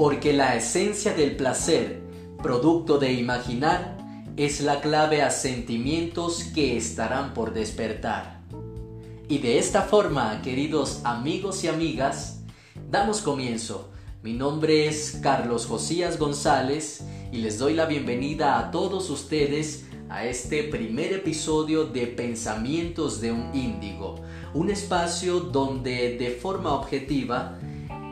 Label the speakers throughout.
Speaker 1: porque la esencia del placer, producto de imaginar, es la clave a sentimientos que estarán por despertar. Y de esta forma, queridos amigos y amigas, damos comienzo. Mi nombre es Carlos Josías González y les doy la bienvenida a todos ustedes a este primer episodio de Pensamientos de un Índigo, un espacio donde de forma objetiva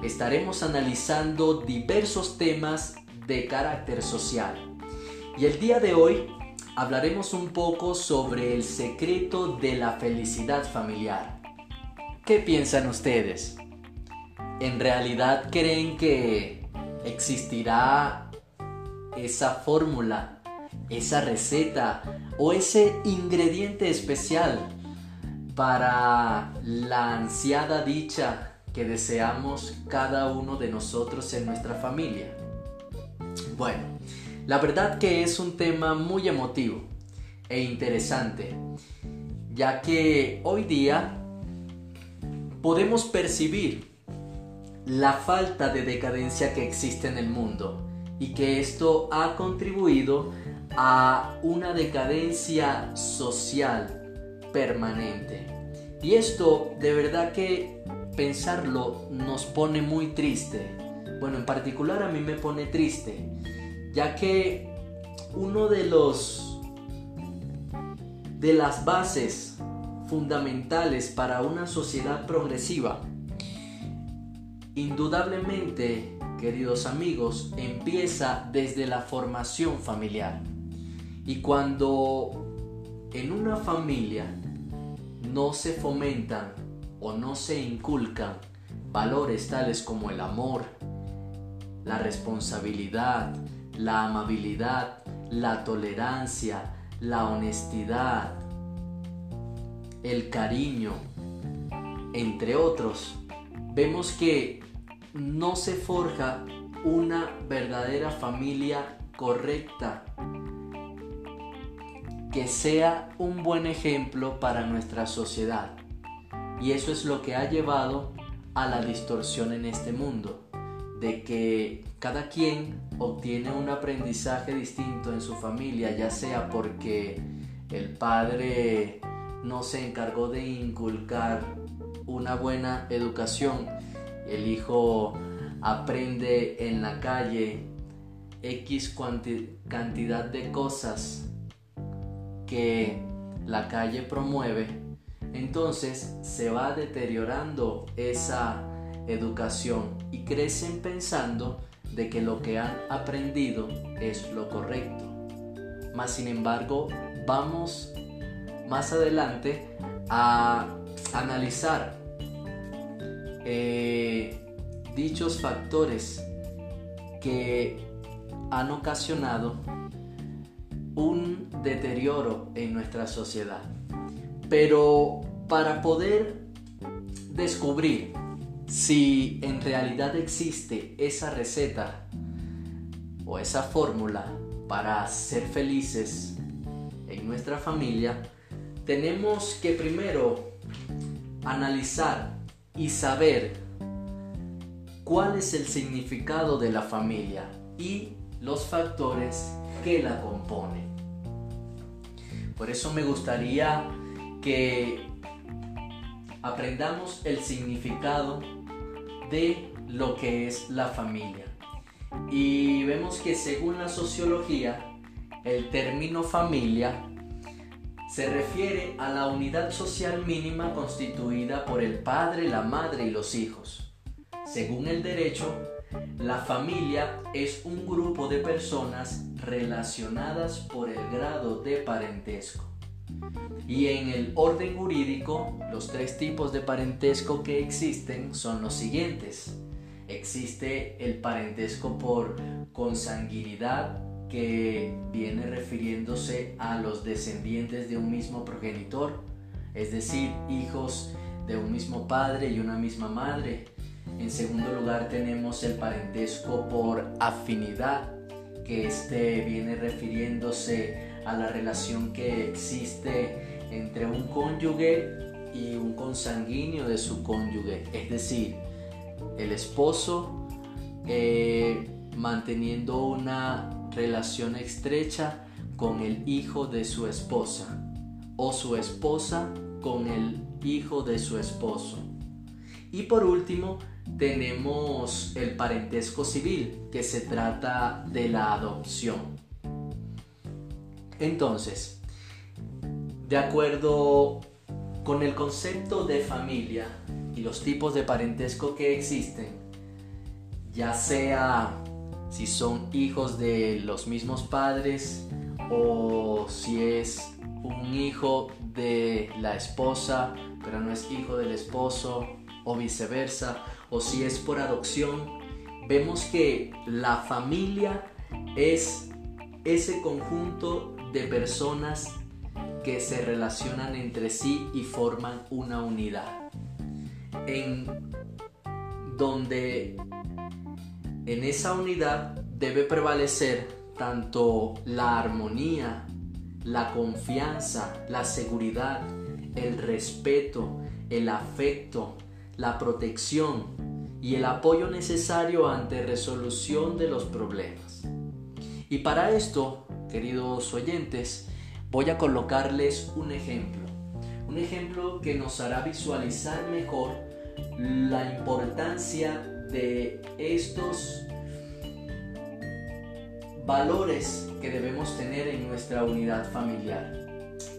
Speaker 1: estaremos analizando diversos temas de carácter social. Y el día de hoy hablaremos un poco sobre el secreto de la felicidad familiar. ¿Qué piensan ustedes? ¿En realidad creen que existirá esa fórmula, esa receta o ese ingrediente especial para la ansiada dicha que deseamos cada uno de nosotros en nuestra familia? Bueno, la verdad que es un tema muy emotivo e interesante, ya que hoy día podemos percibir la falta de decadencia que existe en el mundo y que esto ha contribuido a una decadencia social permanente. Y esto de verdad que pensarlo nos pone muy triste. Bueno, en particular a mí me pone triste, ya que uno de los de las bases fundamentales para una sociedad progresiva indudablemente, queridos amigos, empieza desde la formación familiar. Y cuando en una familia no se fomentan o no se inculcan valores tales como el amor, la responsabilidad, la amabilidad, la tolerancia, la honestidad, el cariño, entre otros, vemos que no se forja una verdadera familia correcta que sea un buen ejemplo para nuestra sociedad. Y eso es lo que ha llevado a la distorsión en este mundo, de que cada quien obtiene un aprendizaje distinto en su familia, ya sea porque el padre no se encargó de inculcar una buena educación, el hijo aprende en la calle X cantidad de cosas que la calle promueve entonces se va deteriorando esa educación y crecen pensando de que lo que han aprendido es lo correcto. Mas sin embargo, vamos más adelante a analizar eh, dichos factores que han ocasionado un deterioro en nuestra sociedad. Pero para poder descubrir si en realidad existe esa receta o esa fórmula para ser felices en nuestra familia, tenemos que primero analizar y saber cuál es el significado de la familia y los factores que la componen. Por eso me gustaría que aprendamos el significado de lo que es la familia. Y vemos que según la sociología, el término familia se refiere a la unidad social mínima constituida por el padre, la madre y los hijos. Según el derecho, la familia es un grupo de personas relacionadas por el grado de parentesco. Y en el orden jurídico, los tres tipos de parentesco que existen son los siguientes. Existe el parentesco por consanguinidad, que viene refiriéndose a los descendientes de un mismo progenitor, es decir, hijos de un mismo padre y una misma madre. En segundo lugar tenemos el parentesco por afinidad, que este viene refiriéndose a la relación que existe entre un cónyuge y un consanguíneo de su cónyuge, es decir, el esposo eh, manteniendo una relación estrecha con el hijo de su esposa o su esposa con el hijo de su esposo. Y por último, tenemos el parentesco civil, que se trata de la adopción. Entonces, de acuerdo con el concepto de familia y los tipos de parentesco que existen, ya sea si son hijos de los mismos padres o si es un hijo de la esposa pero no es hijo del esposo o viceversa o si es por adopción, vemos que la familia es ese conjunto de personas que se relacionan entre sí y forman una unidad. En donde en esa unidad debe prevalecer tanto la armonía, la confianza, la seguridad, el respeto, el afecto, la protección y el apoyo necesario ante resolución de los problemas. Y para esto, queridos oyentes, voy a colocarles un ejemplo. Un ejemplo que nos hará visualizar mejor la importancia de estos valores que debemos tener en nuestra unidad familiar.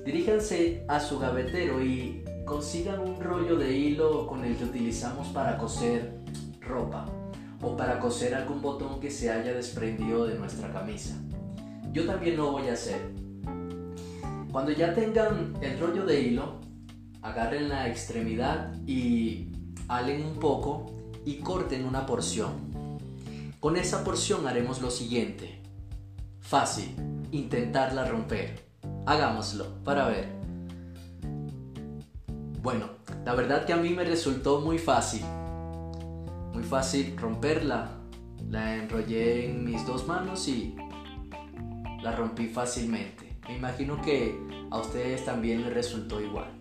Speaker 1: Diríjanse a su gavetero y consigan un rollo de hilo con el que utilizamos para coser ropa o para coser algún botón que se haya desprendido de nuestra camisa. Yo también lo voy a hacer. Cuando ya tengan el rollo de hilo, agarren la extremidad y halen un poco y corten una porción. Con esa porción haremos lo siguiente. Fácil, intentarla romper. Hagámoslo para ver. Bueno, la verdad que a mí me resultó muy fácil. Muy fácil romperla. La enrollé en mis dos manos y la rompí fácilmente. Me imagino que a ustedes también les resultó igual.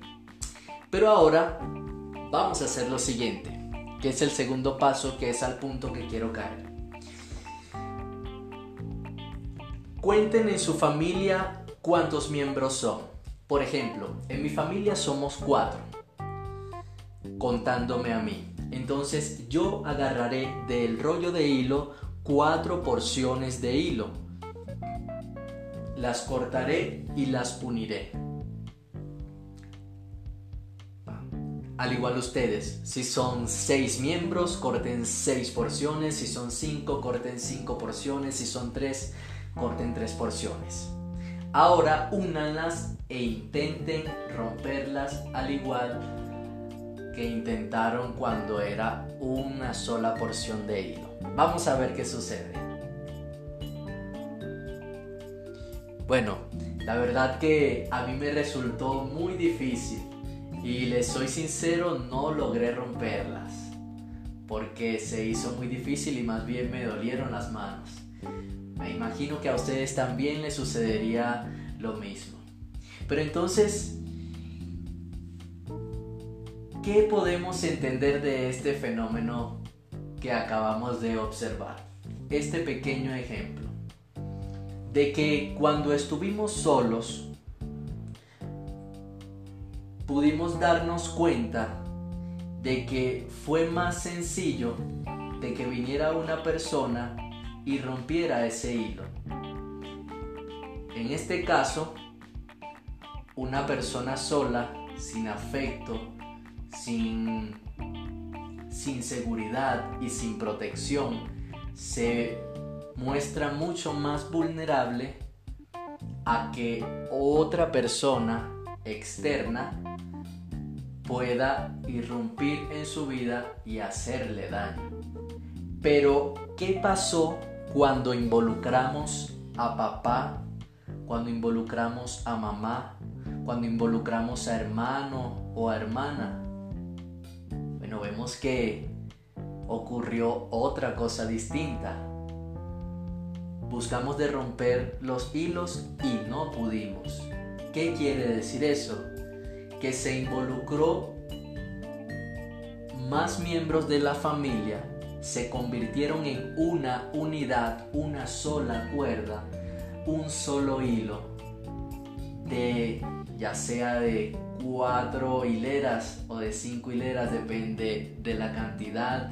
Speaker 1: Pero ahora vamos a hacer lo siguiente que es el segundo paso, que es al punto que quiero caer. Cuenten en su familia cuántos miembros son. Por ejemplo, en mi familia somos cuatro, contándome a mí. Entonces yo agarraré del rollo de hilo cuatro porciones de hilo. Las cortaré y las uniré. Al igual ustedes, si son 6 miembros, corten 6 porciones, si son 5, corten 5 porciones, si son 3, corten 3 porciones. Ahora únanlas e intenten romperlas al igual que intentaron cuando era una sola porción de hilo. Vamos a ver qué sucede. Bueno, la verdad que a mí me resultó muy difícil y les soy sincero, no logré romperlas. Porque se hizo muy difícil y más bien me dolieron las manos. Me imagino que a ustedes también les sucedería lo mismo. Pero entonces, ¿qué podemos entender de este fenómeno que acabamos de observar? Este pequeño ejemplo. De que cuando estuvimos solos, pudimos darnos cuenta de que fue más sencillo de que viniera una persona y rompiera ese hilo. En este caso, una persona sola, sin afecto, sin, sin seguridad y sin protección, se muestra mucho más vulnerable a que otra persona externa pueda irrumpir en su vida y hacerle daño. Pero, ¿qué pasó cuando involucramos a papá, cuando involucramos a mamá, cuando involucramos a hermano o a hermana? Bueno, vemos que ocurrió otra cosa distinta. Buscamos de romper los hilos y no pudimos. ¿Qué quiere decir eso? que se involucró más miembros de la familia se convirtieron en una unidad, una sola cuerda, un solo hilo, de ya sea de cuatro hileras o de cinco hileras, depende de la cantidad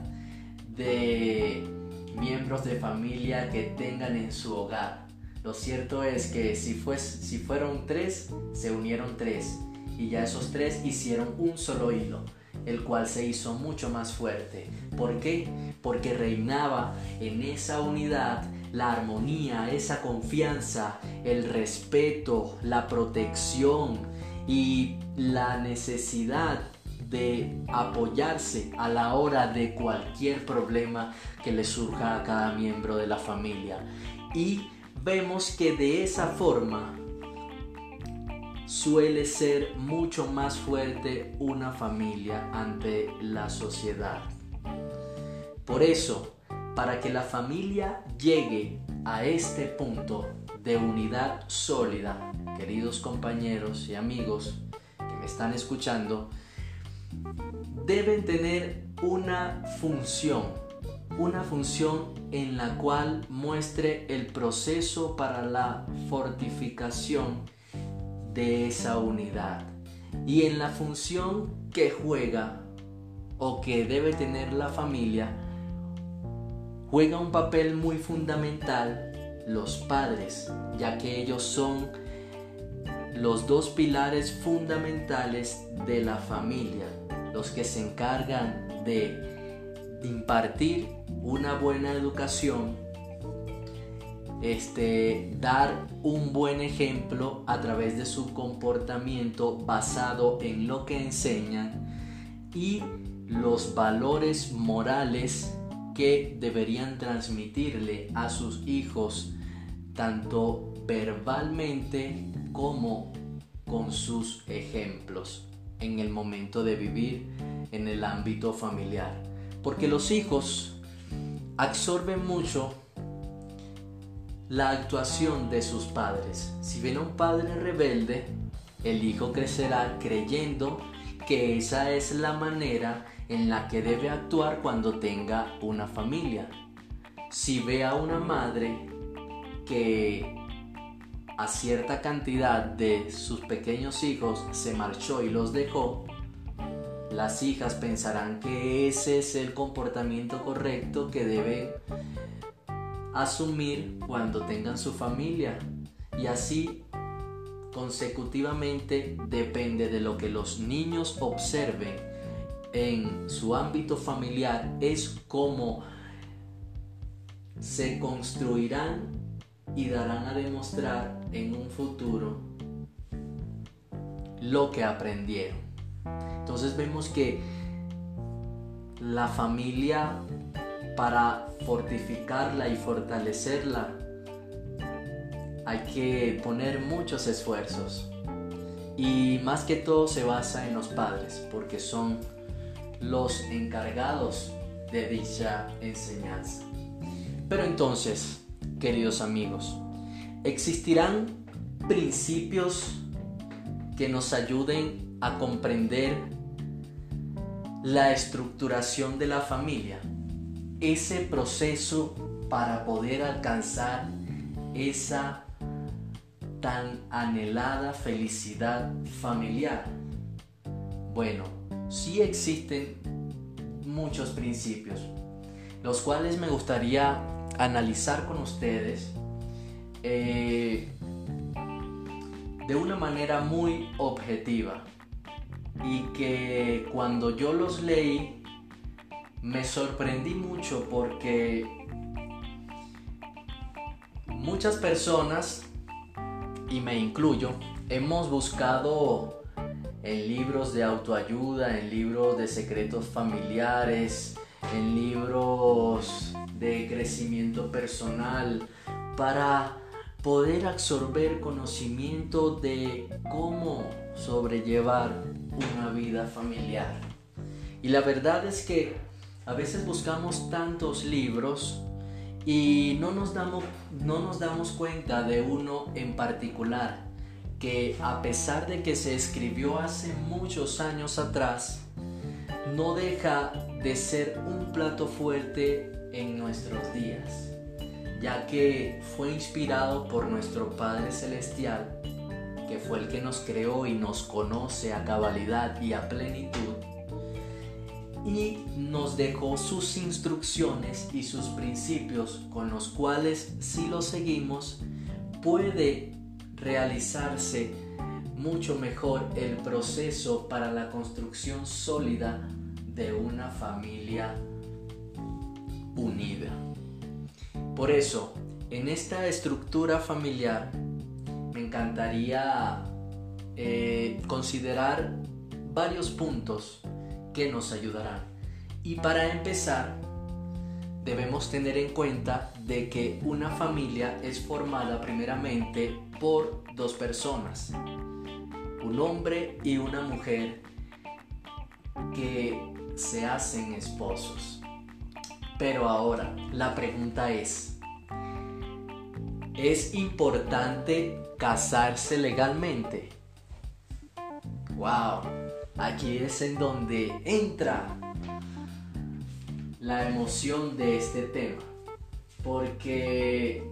Speaker 1: de miembros de familia que tengan en su hogar. Lo cierto es que si, si fueron tres, se unieron tres y ya esos tres hicieron un solo hilo, el cual se hizo mucho más fuerte. ¿Por qué? Porque reinaba en esa unidad la armonía, esa confianza, el respeto, la protección y la necesidad de apoyarse a la hora de cualquier problema que le surja a cada miembro de la familia. Y vemos que de esa forma suele ser mucho más fuerte una familia ante la sociedad. Por eso, para que la familia llegue a este punto de unidad sólida, queridos compañeros y amigos que me están escuchando, deben tener una función, una función en la cual muestre el proceso para la fortificación de esa unidad. Y en la función que juega o que debe tener la familia juega un papel muy fundamental los padres ya que ellos son los dos pilares fundamentales de la familia los que se encargan de impartir una buena educación, este, dar un buen ejemplo a través de su comportamiento basado en lo que enseñan y los valores morales que deberían transmitirle a sus hijos tanto verbalmente como con sus ejemplos en el momento de vivir en el ámbito familiar. Porque los hijos absorben mucho la actuación de sus padres. Si ven a un padre rebelde, el hijo crecerá creyendo que esa es la manera en la que debe actuar cuando tenga una familia. Si ve a una madre que a cierta cantidad de sus pequeños hijos se marchó y los dejó, las hijas pensarán que ese es el comportamiento correcto que deben asumir cuando tengan su familia. Y así consecutivamente depende de lo que los niños observen en su ámbito familiar, es como se construirán y darán a demostrar en un futuro lo que aprendieron. Entonces vemos que la familia para fortificarla y fortalecerla hay que poner muchos esfuerzos. Y más que todo se basa en los padres, porque son los encargados de dicha enseñanza. Pero entonces, queridos amigos, existirán principios que nos ayuden a comprender la estructuración de la familia, ese proceso para poder alcanzar esa tan anhelada felicidad familiar. Bueno, sí existen muchos principios, los cuales me gustaría analizar con ustedes eh, de una manera muy objetiva. Y que cuando yo los leí me sorprendí mucho porque muchas personas, y me incluyo, hemos buscado en libros de autoayuda, en libros de secretos familiares, en libros de crecimiento personal, para poder absorber conocimiento de cómo sobrellevar una vida familiar. Y la verdad es que a veces buscamos tantos libros y no nos damos, no nos damos cuenta de uno en particular que a pesar de que se escribió hace muchos años atrás, no deja de ser un plato fuerte en nuestros días, ya que fue inspirado por nuestro Padre Celestial, que fue el que nos creó y nos conoce a cabalidad y a plenitud, y nos dejó sus instrucciones y sus principios con los cuales si los seguimos puede realizarse mucho mejor el proceso para la construcción sólida de una familia unida. Por eso, en esta estructura familiar, me encantaría eh, considerar varios puntos que nos ayudarán. Y para empezar, debemos tener en cuenta de que una familia es formada primeramente por dos personas, un hombre y una mujer que se hacen esposos. Pero ahora, la pregunta es, ¿es importante casarse legalmente? ¡Wow! Aquí es en donde entra la emoción de este tema. Porque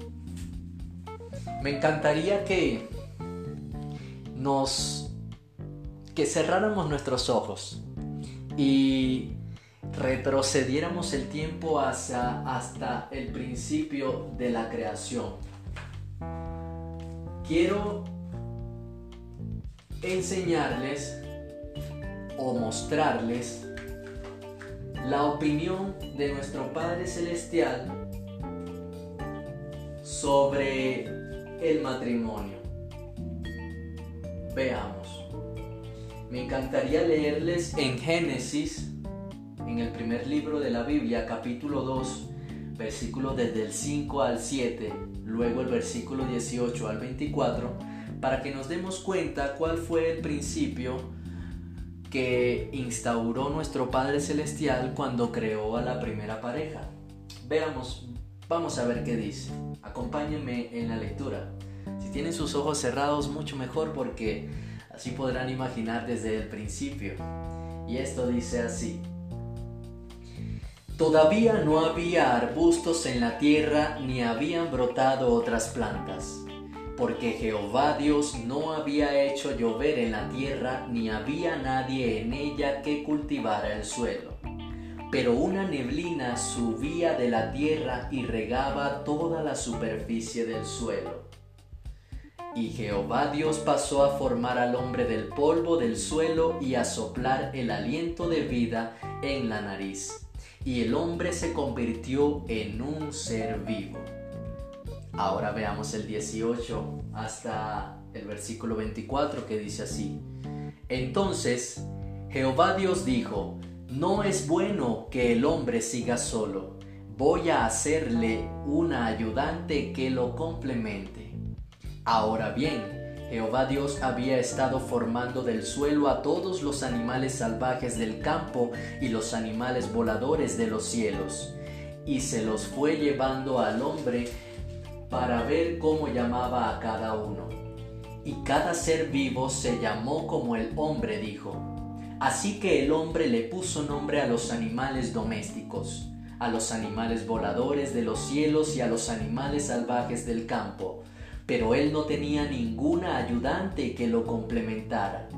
Speaker 1: me encantaría que nos que cerráramos nuestros ojos y retrocediéramos el tiempo hasta el principio de la creación. Quiero enseñarles o mostrarles la opinión de nuestro Padre Celestial sobre el matrimonio. Veamos. Me encantaría leerles en Génesis, en el primer libro de la Biblia, capítulo 2, versículos desde el 5 al 7, luego el versículo 18 al 24, para que nos demos cuenta cuál fue el principio que instauró nuestro Padre Celestial cuando creó a la primera pareja. Veamos, vamos a ver qué dice. Acompáñenme en la lectura. Si tienen sus ojos cerrados, mucho mejor porque Así podrán imaginar desde el principio. Y esto dice así. Todavía no había arbustos en la tierra ni habían brotado otras plantas, porque Jehová Dios no había hecho llover en la tierra ni había nadie en ella que cultivara el suelo. Pero una neblina subía de la tierra y regaba toda la superficie del suelo. Y Jehová Dios pasó a formar al hombre del polvo del suelo y a soplar el aliento de vida en la nariz. Y el hombre se convirtió en un ser vivo. Ahora veamos el 18 hasta el versículo 24 que dice así. Entonces Jehová Dios dijo, no es bueno que el hombre siga solo, voy a hacerle una ayudante que lo complemente. Ahora bien, Jehová Dios había estado formando del suelo a todos los animales salvajes del campo y los animales voladores de los cielos, y se los fue llevando al hombre para ver cómo llamaba a cada uno. Y cada ser vivo se llamó como el hombre dijo. Así que el hombre le puso nombre a los animales domésticos, a los animales voladores de los cielos y a los animales salvajes del campo pero él no tenía ninguna ayudante que lo complementara.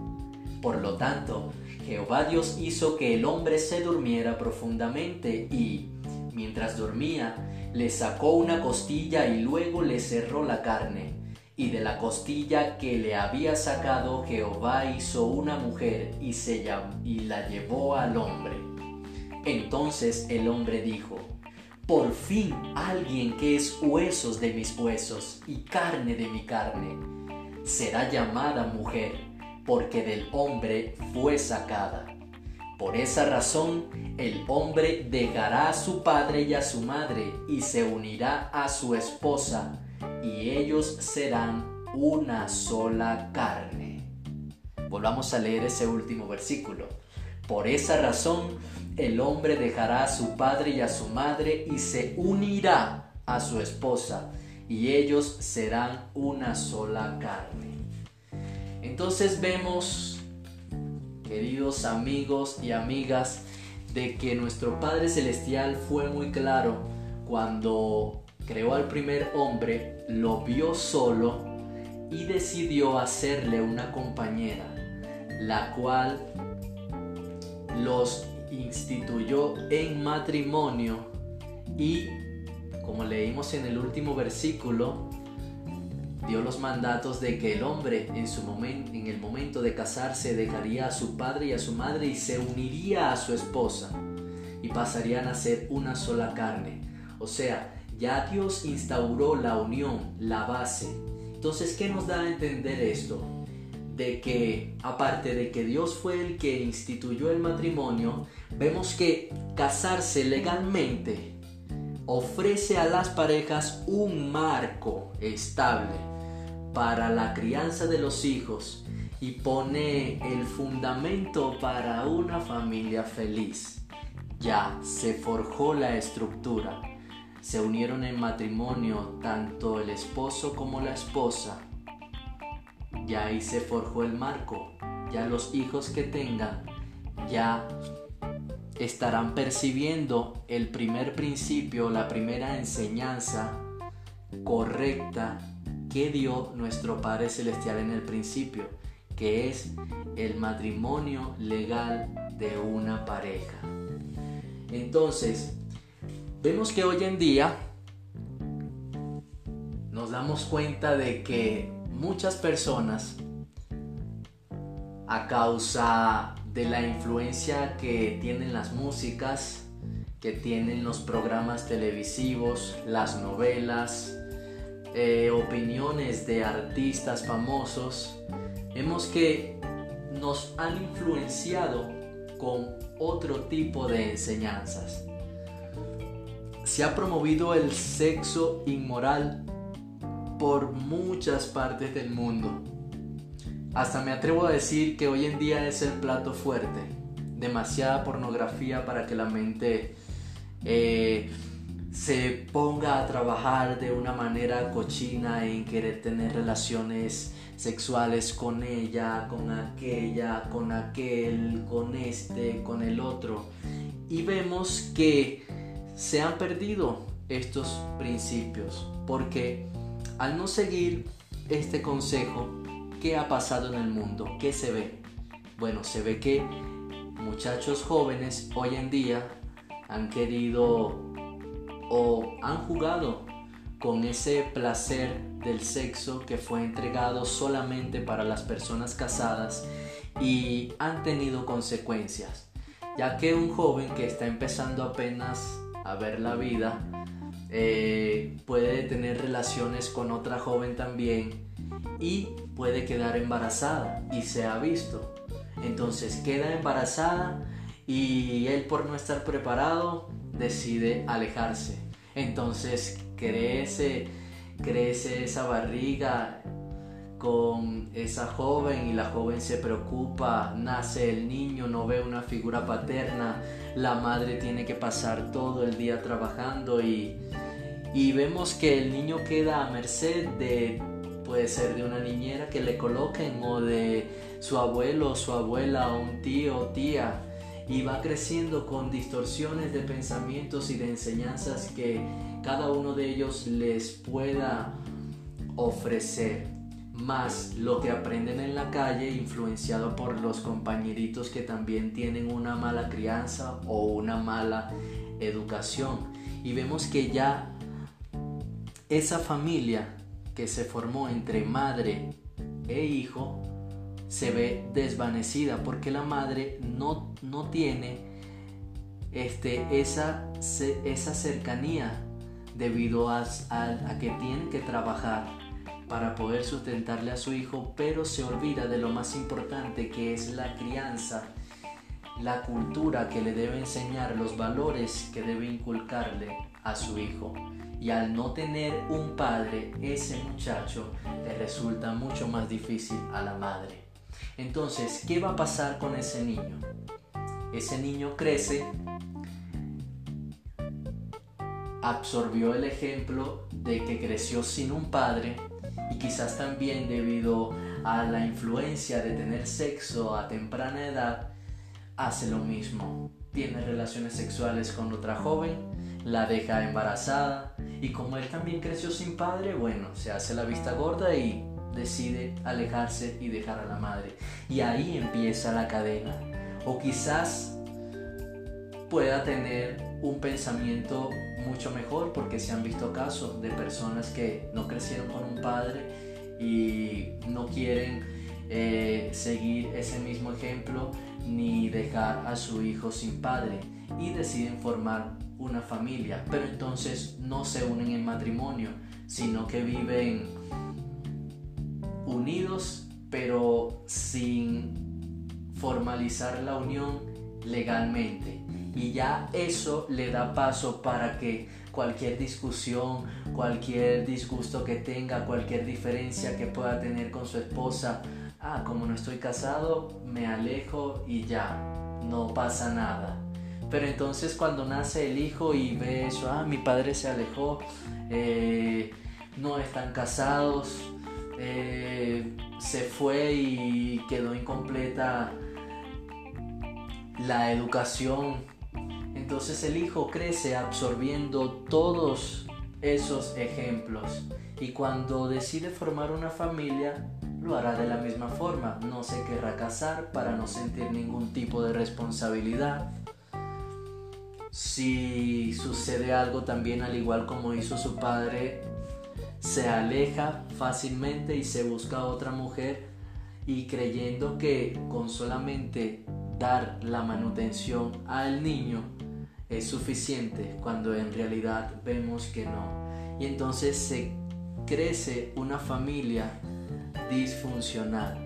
Speaker 1: Por lo tanto, Jehová Dios hizo que el hombre se durmiera profundamente y, mientras dormía, le sacó una costilla y luego le cerró la carne. Y de la costilla que le había sacado Jehová hizo una mujer y, se y la llevó al hombre. Entonces el hombre dijo, por fin alguien que es huesos de mis huesos y carne de mi carne. Será llamada mujer, porque del hombre fue sacada. Por esa razón, el hombre dejará a su padre y a su madre y se unirá a su esposa, y ellos serán una sola carne. Volvamos a leer ese último versículo. Por esa razón, el hombre dejará a su padre y a su madre y se unirá a su esposa, y ellos serán una sola carne. Entonces vemos, queridos amigos y amigas, de que nuestro Padre Celestial fue muy claro cuando creó al primer hombre, lo vio solo y decidió hacerle una compañera, la cual los instituyó en matrimonio y, como leímos en el último versículo, dio los mandatos de que el hombre en, su en el momento de casarse dejaría a su padre y a su madre y se uniría a su esposa y pasarían a ser una sola carne. O sea, ya Dios instauró la unión, la base. Entonces, ¿qué nos da a entender esto? De que, aparte de que Dios fue el que instituyó el matrimonio, vemos que casarse legalmente ofrece a las parejas un marco estable para la crianza de los hijos y pone el fundamento para una familia feliz. Ya se forjó la estructura. Se unieron en matrimonio tanto el esposo como la esposa. Ya ahí se forjó el marco. Ya los hijos que tengan ya estarán percibiendo el primer principio, la primera enseñanza correcta que dio nuestro Padre Celestial en el principio, que es el matrimonio legal de una pareja. Entonces, vemos que hoy en día nos damos cuenta de que muchas personas, a causa de la influencia que tienen las músicas, que tienen los programas televisivos, las novelas, eh, opiniones de artistas famosos, vemos que nos han influenciado con otro tipo de enseñanzas. Se ha promovido el sexo inmoral por muchas partes del mundo hasta me atrevo a decir que hoy en día es el plato fuerte. Demasiada pornografía para que la mente eh, se ponga a trabajar de una manera cochina en querer tener relaciones sexuales con ella, con aquella, con aquel, con este, con el otro. Y vemos que se han perdido estos principios porque al no seguir este consejo ¿qué ha pasado en el mundo? ¿Qué se ve? Bueno, se ve que muchachos jóvenes hoy en día han querido o han jugado con ese placer del sexo que fue entregado solamente para las personas casadas y han tenido consecuencias, ya que un joven que está empezando apenas a ver la vida eh, puede tener relaciones con otra joven también y puede quedar embarazada y se ha visto. Entonces queda embarazada y él por no estar preparado decide alejarse. Entonces crece, crece esa barriga con esa joven y la joven se preocupa, nace el niño, no ve una figura paterna, la madre tiene que pasar todo el día trabajando y, y vemos que el niño queda a merced de puede ser de una niñera que le coloquen o de su abuelo, su abuela o un tío o tía. Y va creciendo con distorsiones de pensamientos y de enseñanzas que cada uno de ellos les pueda ofrecer más lo que aprenden en la calle influenciado por los compañeritos que también tienen una mala crianza o una mala educación. Y vemos que ya esa familia que se formó entre madre e hijo se ve desvanecida porque la madre no, no tiene este, esa, esa cercanía debido a, a que tiene que trabajar para poder sustentarle a su hijo, pero se olvida de lo más importante que es la crianza, la cultura que le debe enseñar, los valores que debe inculcarle a su hijo y al no tener un padre, ese muchacho le resulta mucho más difícil a la madre. Entonces, ¿qué va a pasar con ese niño? Ese niño crece, absorbió el ejemplo de que creció sin un padre y quizás también debido a la influencia de tener sexo a temprana edad, hace lo mismo. Tiene relaciones sexuales con otra joven, la deja embarazada y como él también creció sin padre, bueno, se hace la vista gorda y decide alejarse y dejar a la madre. Y ahí empieza la cadena. O quizás pueda tener un pensamiento mucho mejor porque se han visto casos de personas que no crecieron con un padre y no quieren eh, seguir ese mismo ejemplo ni dejar a su hijo sin padre y deciden formar una familia, pero entonces no se unen en matrimonio, sino que viven unidos pero sin formalizar la unión legalmente. Y ya eso le da paso para que cualquier discusión, cualquier disgusto que tenga, cualquier diferencia que pueda tener con su esposa, ah, como no estoy casado, me alejo y ya, no pasa nada. Pero entonces cuando nace el hijo y ve eso, ah, mi padre se alejó, eh, no están casados, eh, se fue y quedó incompleta la educación. Entonces el hijo crece absorbiendo todos esos ejemplos y cuando decide formar una familia lo hará de la misma forma. No se querrá casar para no sentir ningún tipo de responsabilidad. Si sucede algo también al igual como hizo su padre, se aleja fácilmente y se busca otra mujer y creyendo que con solamente dar la manutención al niño es suficiente cuando en realidad vemos que no. Y entonces se crece una familia disfuncional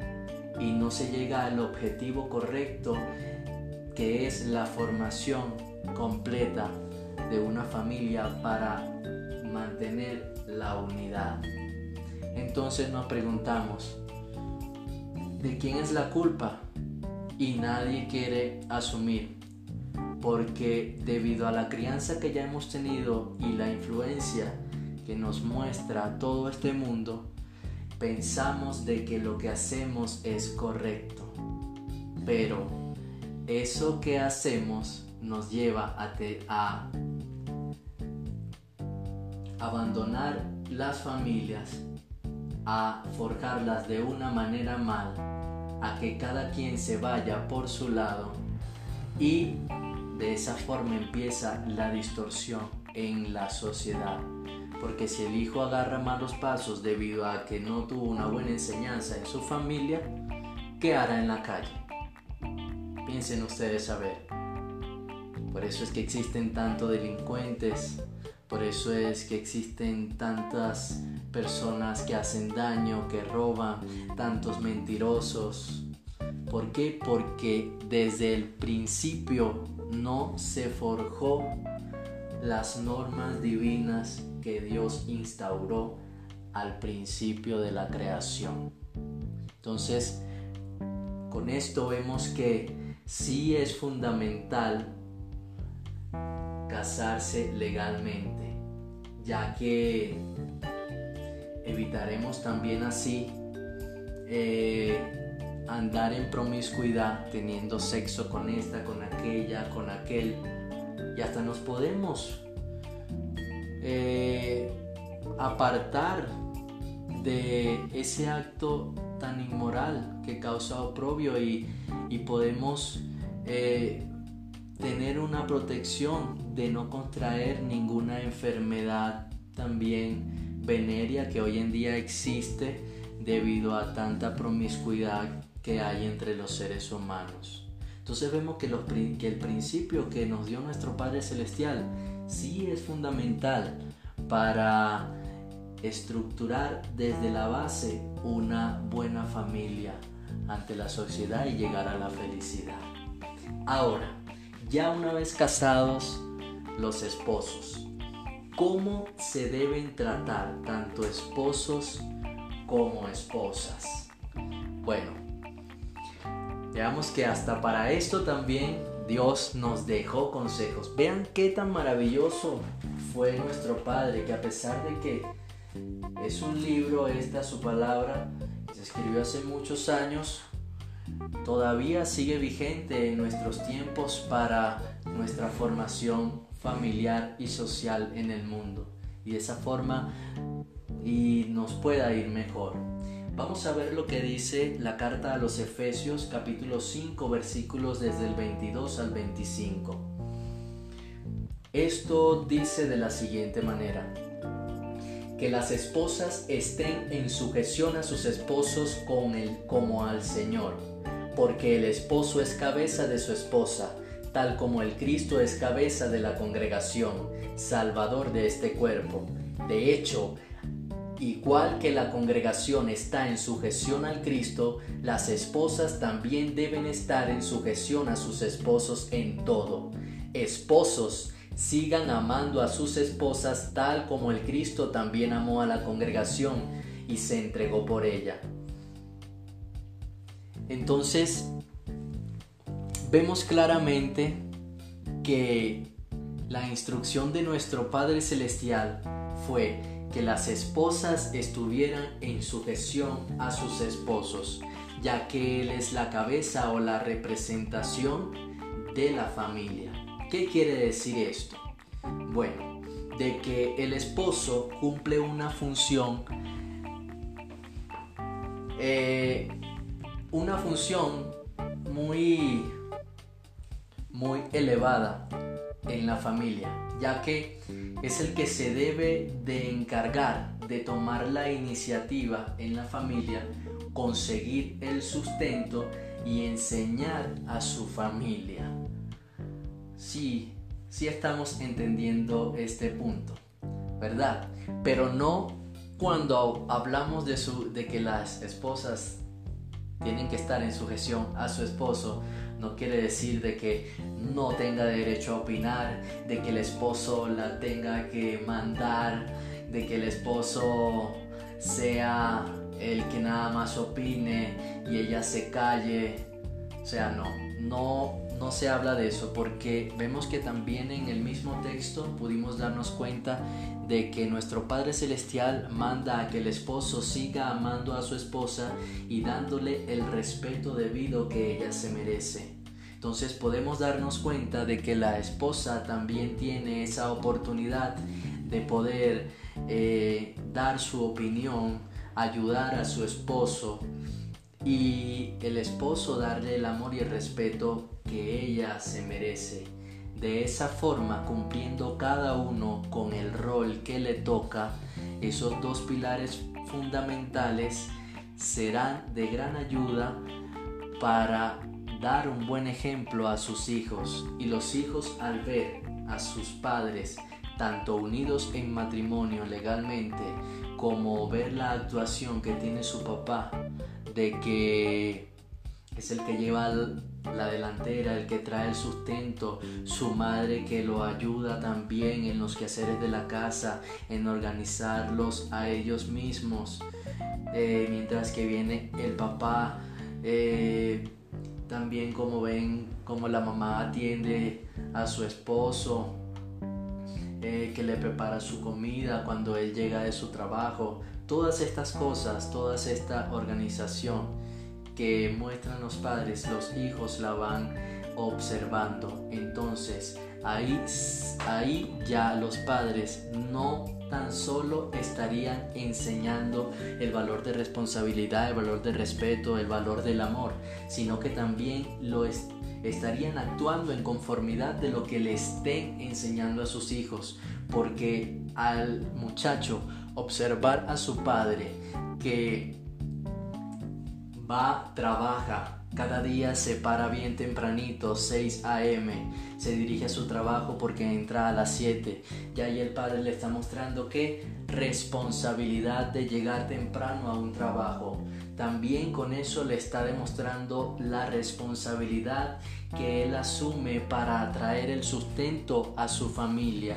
Speaker 1: y no se llega al objetivo correcto que es la formación completa de una familia para mantener la unidad. Entonces nos preguntamos, ¿de quién es la culpa? Y nadie quiere asumir, porque debido a la crianza que ya hemos tenido y la influencia que nos muestra todo este mundo, pensamos de que lo que hacemos es correcto. Pero eso que hacemos nos lleva a, a abandonar las familias, a forjarlas de una manera mal, a que cada quien se vaya por su lado y de esa forma empieza la distorsión en la sociedad. Porque si el hijo agarra malos pasos debido a que no tuvo una buena enseñanza en su familia, ¿qué hará en la calle? Piensen ustedes a ver. Por eso es que existen tantos delincuentes, por eso es que existen tantas personas que hacen daño, que roban, tantos mentirosos. ¿Por qué? Porque desde el principio no se forjó las normas divinas que Dios instauró al principio de la creación. Entonces, con esto vemos que sí es fundamental casarse legalmente, ya que evitaremos también así eh, andar en promiscuidad, teniendo sexo con esta, con aquella, con aquel, y hasta nos podemos eh, apartar de ese acto tan inmoral que causa oprobio y, podemos eh, tener una protección de no contraer ninguna enfermedad también venérea que hoy en día existe debido a tanta promiscuidad que hay entre los seres humanos. Entonces vemos que, que el principio que nos dio nuestro Padre Celestial sí es fundamental para estructurar desde la base una buena familia ante la sociedad y llegar a la felicidad. Ahora, ya una vez casados los esposos, ¿cómo se deben tratar tanto esposos como esposas? Bueno, veamos que hasta para esto también Dios nos dejó consejos. Vean qué tan maravilloso fue nuestro Padre, que a pesar de que es un libro, esta su palabra, se escribió hace muchos años, todavía sigue vigente en nuestros tiempos para nuestra formación familiar y social en el mundo y de esa forma y nos pueda ir mejor. Vamos a ver lo que dice la carta a los Efesios capítulo 5 versículos desde el 22 al 25. Esto dice de la siguiente manera que las esposas estén en sujeción a sus esposos con como al Señor, porque el esposo es cabeza de su esposa, tal como el Cristo es cabeza de la congregación, salvador de este cuerpo. De hecho, igual que la congregación está en sujeción al Cristo, las esposas también deben estar en sujeción a sus esposos en todo. Esposos, sigan amando a sus esposas tal como el Cristo también amó a la congregación y se entregó por ella. Entonces, vemos claramente que la instrucción de nuestro Padre Celestial fue que las esposas estuvieran en sujeción a sus esposos, ya que Él es la cabeza o la representación de la familia. ¿Qué quiere decir esto? Bueno, de que el esposo cumple una función, eh, una función muy, muy elevada en la familia, ya que es el que se debe de encargar de tomar la iniciativa en la familia, conseguir el sustento y enseñar a su familia. Sí, sí estamos entendiendo este punto, ¿verdad? Pero no cuando hablamos de, su, de que las esposas tienen que estar en sujeción a su esposo, no quiere decir de que no tenga derecho a opinar, de que el esposo la tenga que mandar, de que el esposo sea el que nada más opine y ella se calle. O sea, no, no no se habla de eso porque vemos que también en el mismo texto pudimos darnos cuenta de que nuestro Padre Celestial manda a que el esposo siga amando a su esposa y dándole el respeto debido que ella se merece. Entonces podemos darnos cuenta de que la esposa también tiene esa oportunidad de poder eh, dar su opinión, ayudar a su esposo y el esposo darle el amor y el respeto que ella se merece. De esa forma, cumpliendo cada uno con el rol que le toca, esos dos pilares fundamentales serán de gran ayuda para dar un buen ejemplo a sus hijos. Y los hijos al ver a sus padres tanto unidos en matrimonio legalmente como ver la actuación que tiene su papá de que es el que lleva la delantera, el que trae el sustento, su madre que lo ayuda también en los quehaceres de la casa, en organizarlos a ellos mismos, eh, mientras que viene el papá, eh, también como ven, como la mamá atiende a su esposo, eh, que le prepara su comida cuando él llega de su trabajo, todas estas cosas, toda esta organización muestran los padres, los hijos la van observando. Entonces, ahí, ahí ya los padres no tan solo estarían enseñando el valor de responsabilidad, el valor de respeto, el valor del amor, sino que también lo estarían actuando en conformidad de lo que le estén enseñando a sus hijos, porque al muchacho observar a su padre que va, trabaja, cada día se para bien tempranito, 6 a.m., se dirige a su trabajo porque entra a las 7. Ya ahí el padre le está mostrando que responsabilidad de llegar temprano a un trabajo. También con eso le está demostrando la responsabilidad que él asume para traer el sustento a su familia.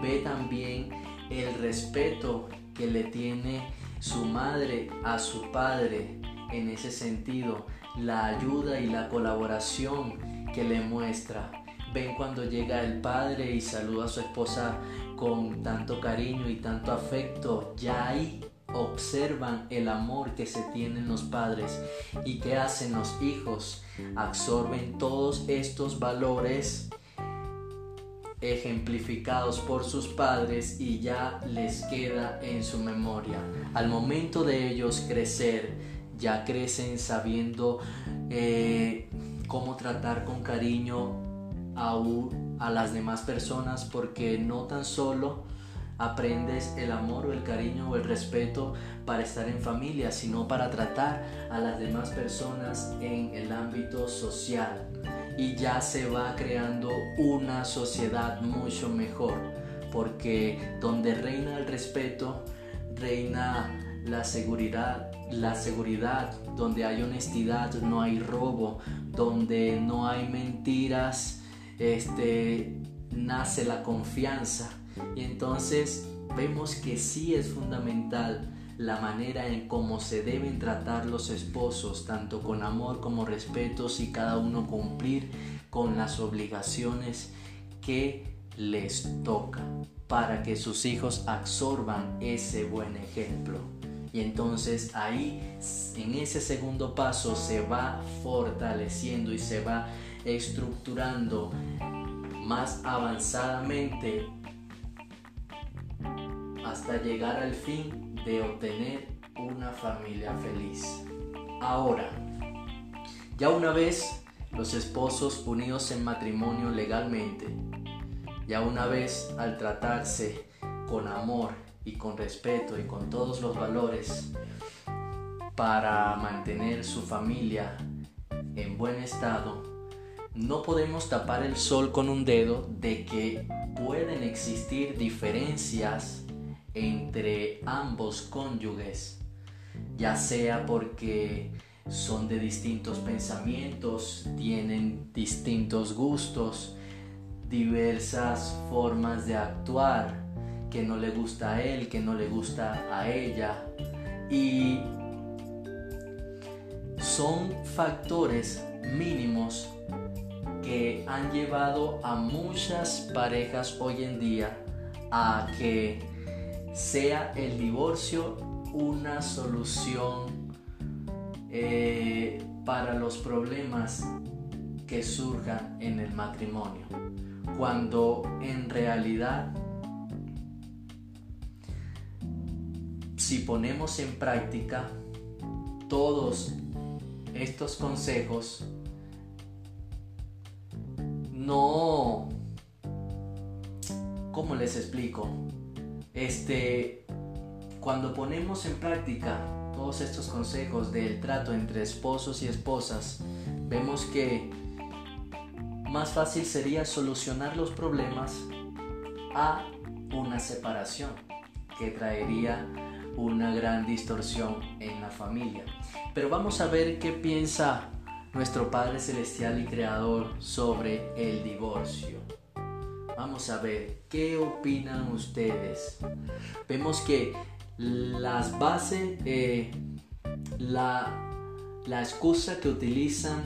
Speaker 1: Ve también el respeto que le tiene su madre a su padre en ese sentido, la ayuda y la colaboración que le muestra. Ven cuando llega el padre y saluda a su esposa con tanto cariño y tanto afecto, ya ahí observan el amor que se tienen los padres y que hacen los hijos, absorben todos estos valores ejemplificados por sus padres y ya les queda en su memoria. Al momento de ellos crecer, ya crecen sabiendo eh, cómo tratar con cariño a, a las demás personas porque no tan solo aprendes el amor o el cariño o el respeto para estar en familia, sino para tratar a las demás personas en el ámbito social. Y ya se va creando una sociedad mucho mejor, porque donde reina el respeto, reina la seguridad, la seguridad, donde hay honestidad, no hay robo, donde no hay mentiras, este nace la confianza y entonces vemos que sí es fundamental la manera en cómo se deben tratar los esposos, tanto con amor como respeto, y cada uno cumplir con las obligaciones que les toca para que sus hijos absorban ese buen ejemplo. Y entonces ahí, en ese segundo paso, se va fortaleciendo y se va estructurando más avanzadamente hasta llegar al fin de obtener una familia feliz. Ahora, ya una vez los esposos unidos en matrimonio legalmente, ya una vez al tratarse con amor y con respeto y con todos los valores para mantener su familia en buen estado, no podemos tapar el sol con un dedo de que pueden existir diferencias entre ambos cónyuges, ya sea porque son de distintos pensamientos, tienen distintos gustos, diversas formas de actuar, que no le gusta a él, que no le gusta a ella. Y son factores mínimos que han llevado a muchas parejas hoy en día a que sea el divorcio una solución eh, para los problemas que surjan en el matrimonio, cuando en realidad si ponemos en práctica todos estos consejos, no, ¿cómo les explico? Este, cuando ponemos en práctica todos estos consejos del trato entre esposos y esposas, vemos que más fácil sería solucionar los problemas a una separación que traería una gran distorsión en la familia. Pero vamos a ver qué piensa nuestro Padre Celestial y Creador sobre el divorcio. Vamos a ver, ¿qué opinan ustedes? Vemos que las bases, eh, la, la excusa que utilizan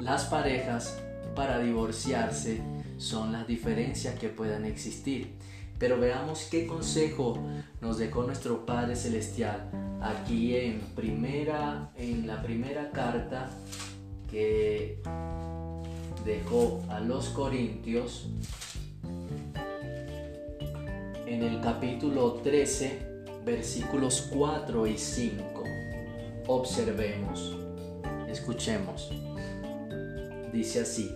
Speaker 1: las parejas para divorciarse son las diferencias que puedan existir. Pero veamos qué consejo nos dejó nuestro Padre Celestial aquí en primera en la primera carta que dejó a los Corintios en el capítulo 13, versículos 4 y 5. Observemos, escuchemos. Dice así,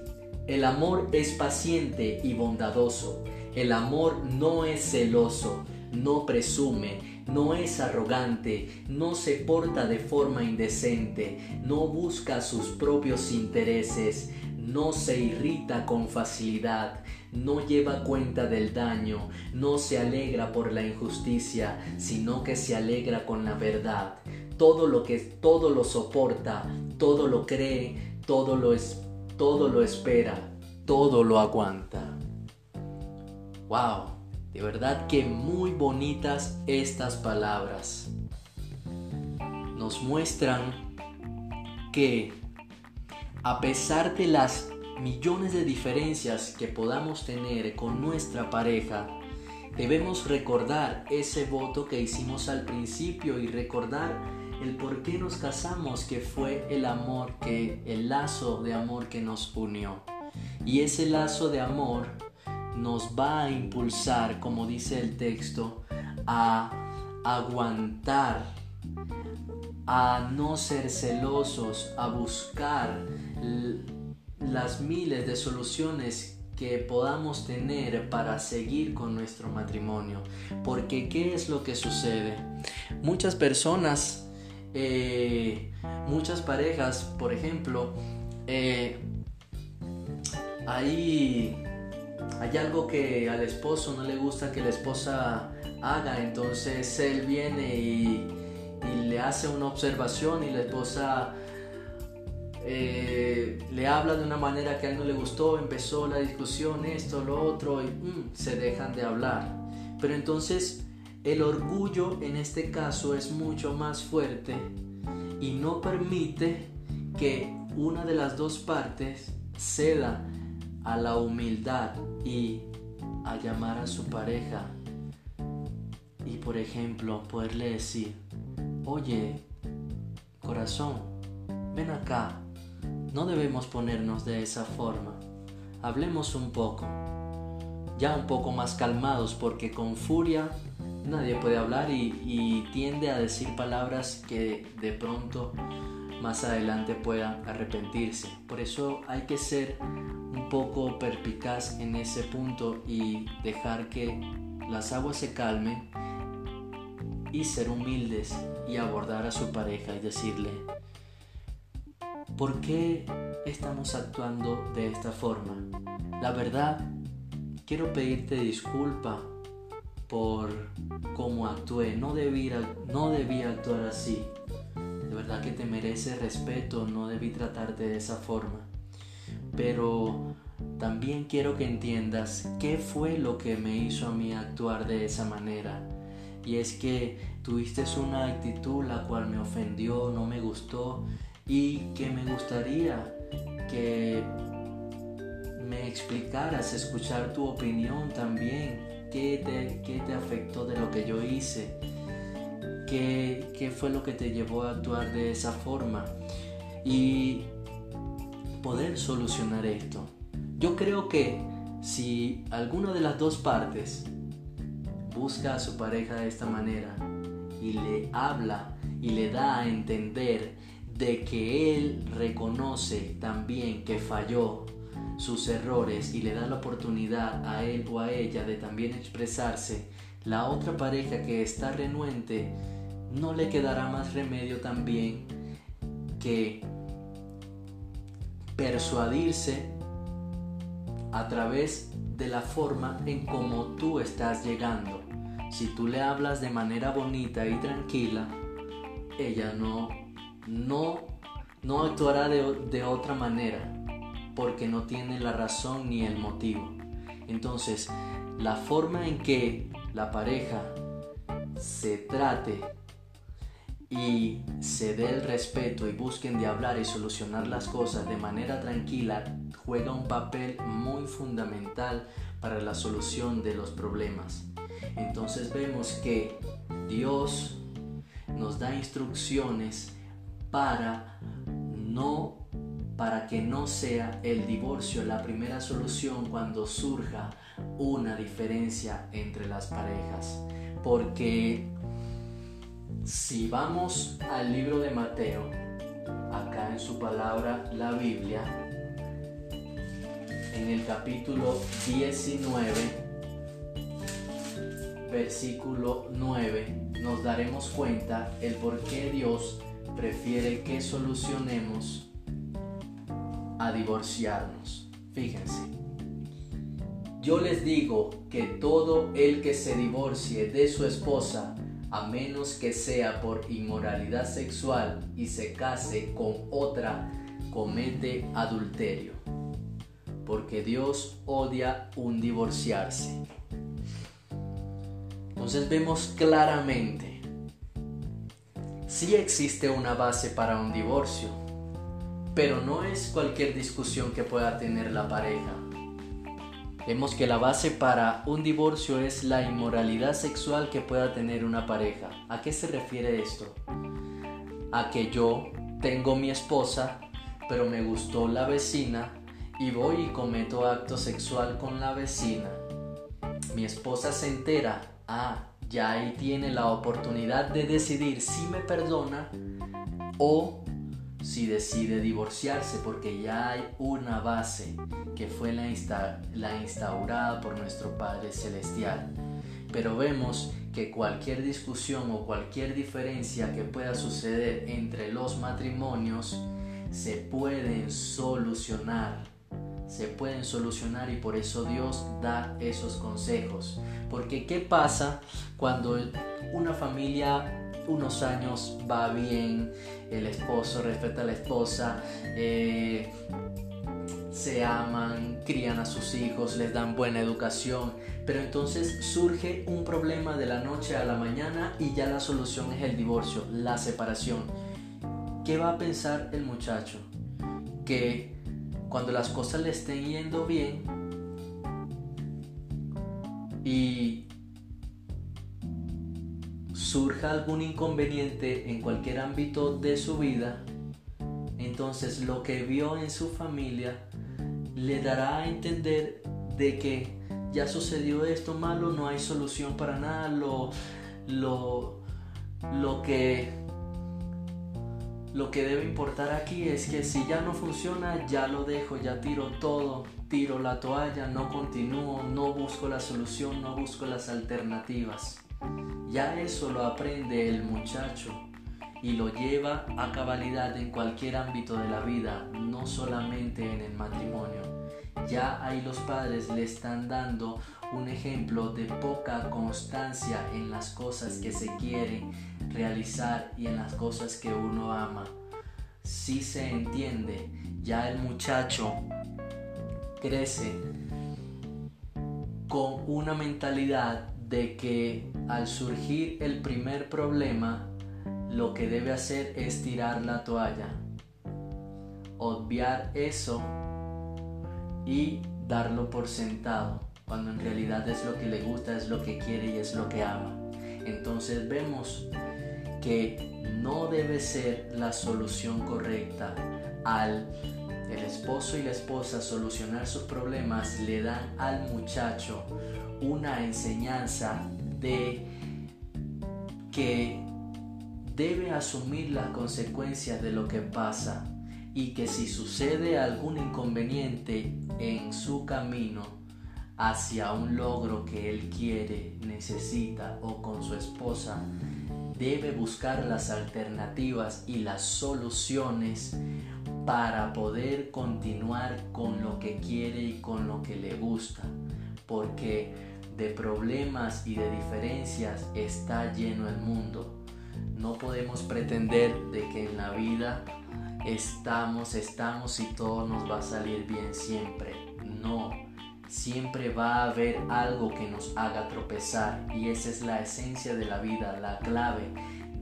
Speaker 1: el amor es paciente y bondadoso, el amor no es celoso, no presume, no es arrogante, no se porta de forma indecente, no busca sus propios intereses, no se irrita con facilidad, no lleva cuenta del daño, no se alegra por la injusticia, sino que se alegra con la verdad. Todo lo que todo lo soporta, todo lo cree, todo lo es, todo lo espera, todo lo aguanta. Wow, de verdad que muy bonitas estas palabras. Nos muestran que a pesar de las millones de diferencias que podamos tener con nuestra pareja, Debemos recordar ese voto que hicimos al principio y recordar el por qué nos casamos, que fue el amor que el lazo de amor que nos unió. Y ese lazo de amor nos va a impulsar, como dice el texto, a aguantar, a no ser celosos, a buscar las miles de soluciones que podamos tener para seguir con nuestro matrimonio. Porque ¿qué es lo que sucede? Muchas personas, eh, muchas parejas, por ejemplo, eh, hay, hay algo que al esposo no le gusta que la esposa haga, entonces él viene y, le hace una observación y la esposa eh, le habla de una manera que a él no le gustó, empezó la discusión, esto, lo otro, y mm, se dejan de hablar. Pero entonces el orgullo en este caso es mucho más fuerte y no permite que una de las dos partes ceda a la humildad y a llamar a su pareja y por ejemplo poderle decir, oye, corazón, ven acá, no debemos ponernos de esa forma. Hablemos un poco, ya un poco más calmados, porque con furia nadie puede hablar y, tiende a decir palabras que de pronto más adelante pueda arrepentirse. Por eso hay que ser un poco perpicaz en ese punto y dejar que las aguas se calmen y ser humildes y abordar a su pareja y decirle, ¿Por qué estamos actuando de esta forma? La verdad, quiero pedirte disculpa por cómo actué. No debí, no debí actuar así. De verdad que te merece respeto, no debí tratarte de esa forma. Pero también quiero que entiendas qué fue lo que me hizo a mí actuar de esa manera. Y es que tuviste una actitud la cual me ofendió, no me gustó y que me gustaría que me explicaras, escuchar tu opinión también, qué te, te afectó de lo que yo hice, qué, qué fue lo que te llevó a actuar de esa forma y poder solucionar esto. Yo creo que si alguna de las dos partes busca a su pareja de esta manera y le habla y le da a entender de que él reconoce también que falló sus errores y le da la oportunidad a él o a ella de también expresarse, la otra pareja que está renuente no le quedará más remedio también que persuadirse a través de la forma en cómo tú estás llegando. Si tú le hablas de manera bonita y tranquila, ella no no, no actuará de, otra manera porque no tiene la razón ni el motivo. Entonces, la forma en que la pareja se trate y se dé el respeto y busquen de hablar y solucionar las cosas de manera tranquila juega un papel muy fundamental para la solución de los problemas. Entonces vemos que Dios nos da instrucciones para no para que no sea el divorcio la primera solución cuando surja una diferencia entre las parejas. Porque si vamos al libro de Mateo, acá en su palabra la Biblia, en el capítulo 19, versículo 9, nos daremos cuenta el por qué Dios prefiere que solucionemos a divorciarnos. Fíjense. Yo les digo que todo el que se divorcie de su esposa, a menos que sea por inmoralidad sexual y se case con otra, comete adulterio. Porque Dios odia un divorciarse. Entonces vemos claramente sí existe una base para un divorcio, pero no es cualquier discusión que pueda tener la pareja. Vemos que la base para un divorcio es la inmoralidad sexual que pueda tener una pareja. ¿A qué se refiere esto? A que yo tengo mi esposa, pero me gustó la vecina y voy y cometo acto sexual con la vecina. Mi esposa se entera, ah, ya ahí tiene la oportunidad de decidir si me perdona o si decide divorciarse porque ya hay una base que fue la, la instaurada por nuestro Padre Celestial. Pero vemos que cualquier discusión o cualquier diferencia que pueda suceder entre los matrimonios se pueden solucionar. Se pueden solucionar y por eso Dios da esos consejos. Porque ¿qué pasa cuando una familia unos años va bien, el esposo respeta a la esposa, eh, se aman, crían a sus hijos, les dan buena educación, pero entonces surge un problema de la noche a la mañana y ya la solución es el divorcio, la separación. ¿Qué va a pensar el muchacho? Que cuando las cosas le estén yendo bien y surja algún inconveniente en cualquier ámbito de su vida, entonces lo que vio en su familia le dará a entender de que ya sucedió esto malo, no hay solución para nada, lo, lo, lo que lo que debe importar aquí es que si ya no funciona, ya lo dejo, ya tiro todo, tiro la toalla, no continúo, no busco la solución, no busco las alternativas. Ya eso lo aprende el muchacho y lo lleva a cabalidad en cualquier ámbito de la vida, no solamente en el matrimonio. Ya ahí los padres le están dando un ejemplo de poca constancia en las cosas que se quieren realizar y en las cosas que uno ama. Si se entiende, ya el muchacho crece con una mentalidad de que al surgir el primer problema, lo que debe hacer es tirar la toalla, obviar eso y darlo por sentado, cuando en realidad es lo que le gusta, es lo que quiere y es lo que ama. Entonces vemos que no debe ser la solución correcta al el esposo y la esposa solucionar sus problemas le dan al muchacho una enseñanza de que debe asumir las consecuencias de lo que pasa y que si sucede algún inconveniente en su camino hacia un logro que él quiere, necesita o con su esposa, debe buscar las alternativas y las soluciones para poder continuar con lo que quiere y con lo que le gusta, porque de problemas y de diferencias está lleno el mundo. No podemos pretender de que en la vida estamos, estamos y todo nos va a salir bien siempre. No, siempre va a haber algo que nos haga tropezar y esa es la esencia de la vida, la clave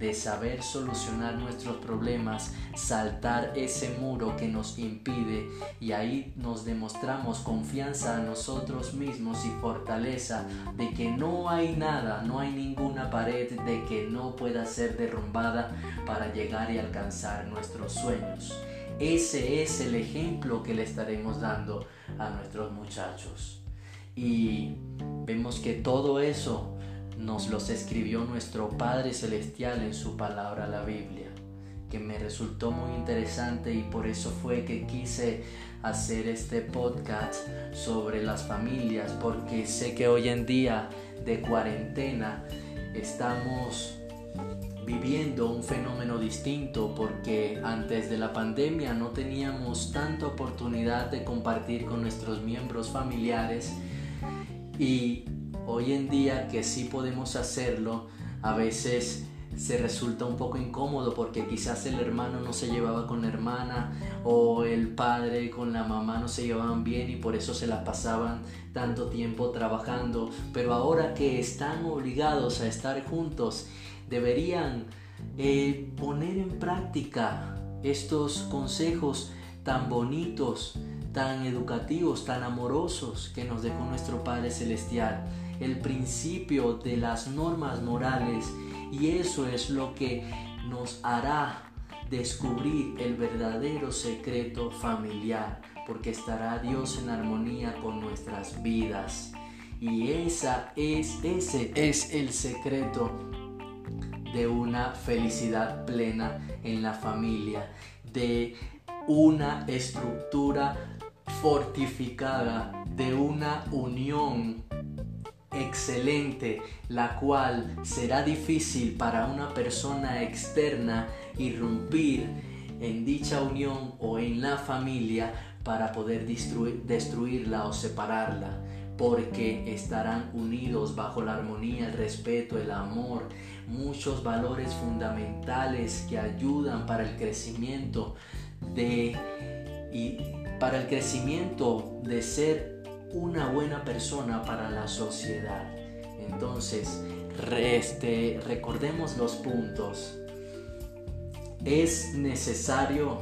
Speaker 1: de saber solucionar nuestros problemas, saltar ese muro que nos impide y ahí nos demostramos confianza a nosotros mismos y fortaleza de que no hay nada, no hay ninguna pared de que no pueda ser derrumbada para llegar y alcanzar nuestros sueños. Ese es el ejemplo que le estaremos dando a nuestros muchachos. Y vemos que todo eso nos los escribió nuestro Padre Celestial en su palabra, la Biblia, que me resultó muy interesante y por eso fue que quise hacer este podcast sobre las familias, porque sé que hoy en día de cuarentena estamos viviendo un fenómeno distinto porque antes de la pandemia no teníamos tanta oportunidad de compartir con nuestros miembros familiares y Hoy en día que sí podemos hacerlo, a veces se resulta un poco incómodo porque quizás el hermano no se llevaba con la hermana o el padre con la mamá no se llevaban bien y por eso se la pasaban tanto tiempo trabajando. Pero ahora que están obligados a estar juntos, deberían eh, poner en práctica estos consejos tan bonitos tan educativos, tan amorosos que nos dejó nuestro Padre Celestial, el principio de las normas morales y eso es lo que nos hará descubrir el verdadero secreto familiar, porque estará Dios en armonía con nuestras vidas. Y esa es, ese es el secreto de una felicidad plena en la familia, de una estructura fortificada, de una unión excelente, la cual será difícil para una persona externa irrumpir en dicha unión o en la familia para poder destruirla o separarla, porque estarán unidos bajo la armonía, el respeto, el amor, muchos valores fundamentales que ayudan para el crecimiento de y para el crecimiento de ser una buena persona para la sociedad. Entonces, este, recordemos los puntos. ¿Es necesario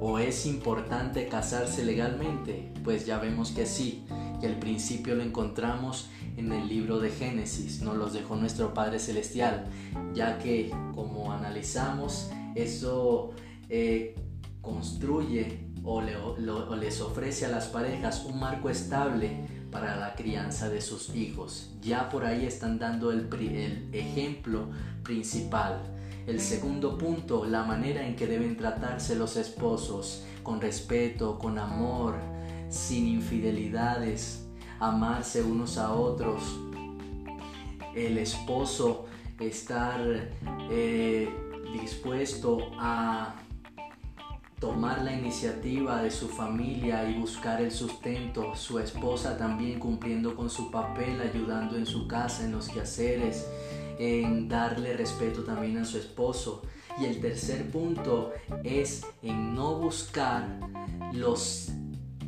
Speaker 1: o es importante casarse legalmente? Pues ya vemos que sí, que el principio lo encontramos en el libro de Génesis, nos los dejó nuestro Padre Celestial, ya que como analizamos, eso eh, construye o, les ofrece a las parejas un marco estable para la crianza de sus hijos. Ya por ahí están dando el, el ejemplo principal. El segundo punto, la manera en que deben tratarse los esposos, con respeto, con amor, sin infidelidades, amarse unos a otros. El esposo estar eh, dispuesto a tomar la iniciativa de su familia y buscar el sustento, su esposa también cumpliendo con su papel, ayudando en su casa, en los quehaceres, en darle respeto también a su esposo. Y el tercer punto es en no buscar los,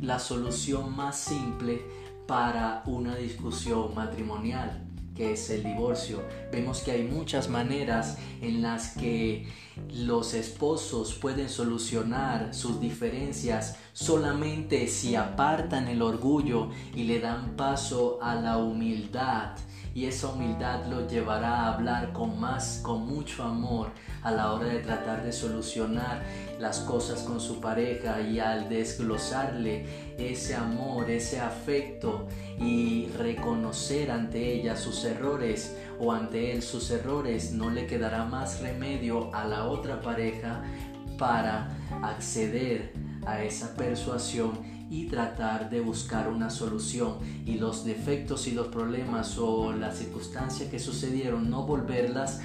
Speaker 1: la solución más simple para una discusión matrimonial que es el divorcio. Vemos que hay muchas maneras en las que los esposos pueden solucionar sus diferencias solamente si apartan el orgullo y le dan paso a la humildad y esa humildad lo llevará a hablar con más, con mucho amor a la hora de tratar de solucionar las cosas con su pareja y al desglosarle ese amor, ese afecto y reconocer ante ella sus errores o ante él sus errores, no le quedará más remedio a la otra pareja para acceder a esa persuasión y tratar de buscar una solución y los defectos y los problemas o las circunstancias que sucedieron no volverlas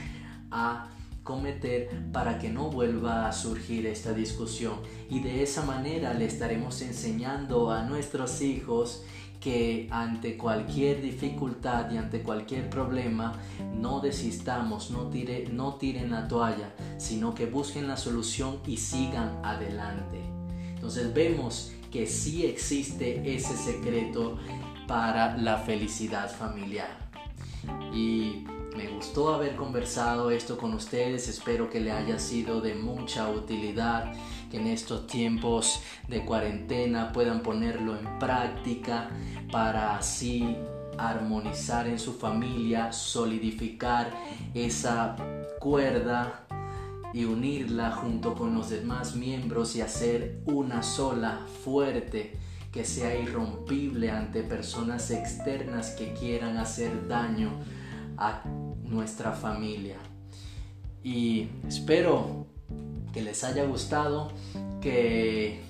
Speaker 1: a cometer para que no vuelva a surgir esta discusión y de esa manera le estaremos enseñando a nuestros hijos que ante cualquier dificultad y ante cualquier problema no desistamos, no, tire, no tiren la toalla, sino que busquen la solución y sigan adelante. Entonces vemos que sí existe ese secreto para la felicidad familiar. Y me gustó haber conversado esto con ustedes, espero que le haya sido de mucha utilidad, que en estos tiempos de cuarentena puedan ponerlo en práctica para así armonizar en su familia, solidificar esa cuerda y unirla junto con los demás miembros y hacer una sola fuerte que sea irrompible ante personas externas que quieran hacer daño a nuestra familia. Y espero que les haya gustado, que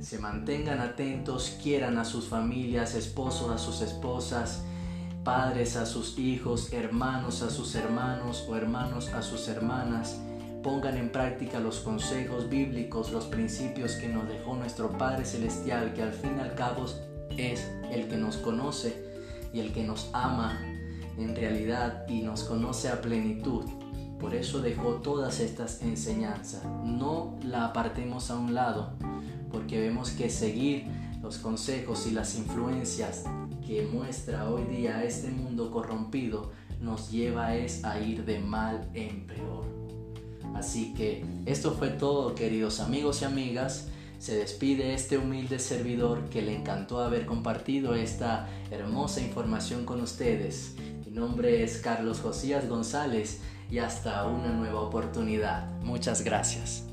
Speaker 1: se mantengan atentos, quieran a sus familias, esposos a sus esposas, padres a sus hijos, hermanos a sus hermanos o hermanos a sus hermanas pongan en práctica los consejos bíblicos, los principios que nos dejó nuestro Padre Celestial, que al fin y al cabo es el que nos conoce y el que nos ama en realidad y nos conoce a plenitud. Por eso dejó todas estas enseñanzas. No la apartemos a un lado, porque vemos que seguir los consejos y las influencias que muestra hoy día este mundo corrompido nos lleva es a ir de mal en peor. Así que esto fue todo, queridos amigos y amigas. Se despide este humilde servidor que le encantó haber compartido esta hermosa información con ustedes. Mi nombre es Carlos Josías González y hasta una nueva oportunidad. Muchas gracias.